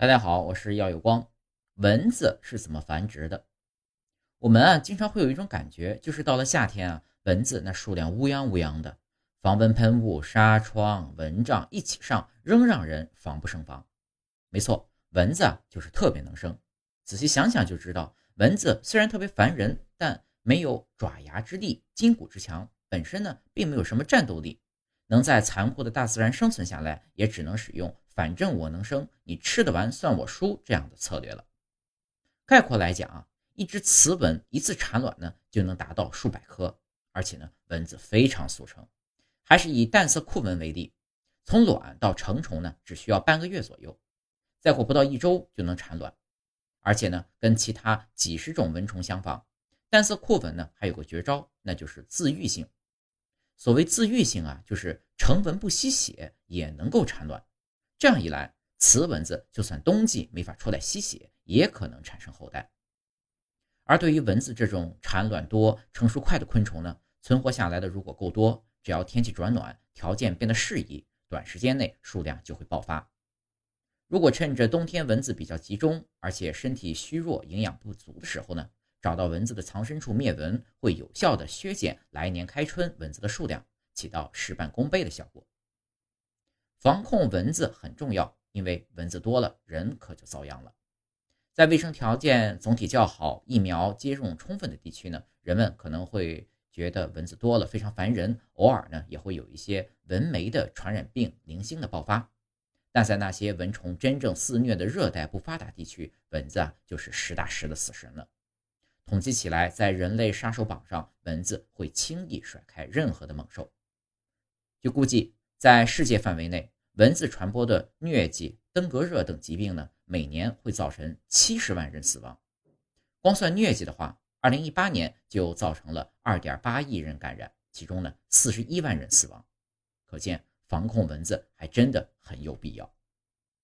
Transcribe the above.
大家好，我是耀有光。蚊子是怎么繁殖的？我们啊经常会有一种感觉，就是到了夏天啊，蚊子那数量乌泱乌泱的，防蚊喷雾、纱窗、蚊帐一起上，仍让人防不胜防。没错，蚊子啊就是特别能生。仔细想想就知道，蚊子虽然特别烦人，但没有爪牙之力、筋骨之强，本身呢并没有什么战斗力，能在残酷的大自然生存下来，也只能使用。反正我能生，你吃得完算我输这样的策略了。概括来讲啊，一只雌蚊一次产卵呢就能达到数百颗，而且呢蚊子非常速成。还是以淡色库蚊为例，从卵到成虫呢只需要半个月左右，再过不到一周就能产卵。而且呢跟其他几十种蚊虫相仿，淡色库蚊呢还有个绝招，那就是自愈性。所谓自愈性啊，就是成蚊不吸血也能够产卵。这样一来，雌蚊子就算冬季没法出来吸血，也可能产生后代。而对于蚊子这种产卵多、成熟快的昆虫呢，存活下来的如果够多，只要天气转暖，条件变得适宜，短时间内数量就会爆发。如果趁着冬天蚊子比较集中，而且身体虚弱、营养不足的时候呢，找到蚊子的藏身处灭蚊，会有效的削减来年开春蚊子的数量，起到事半功倍的效果。防控蚊子很重要，因为蚊子多了，人可就遭殃了。在卫生条件总体较好、疫苗接种充分的地区呢，人们可能会觉得蚊子多了非常烦人，偶尔呢也会有一些蚊媒的传染病零星的爆发。但在那些蚊虫真正肆虐的热带不发达地区，蚊子啊就是实打实的死神了。统计起来，在人类杀手榜上，蚊子会轻易甩开任何的猛兽。据估计。在世界范围内，蚊子传播的疟疾、登革热等疾病呢，每年会造成七十万人死亡。光算疟疾的话，二零一八年就造成了二点八亿人感染，其中呢四十一万人死亡。可见防控蚊子还真的很有必要。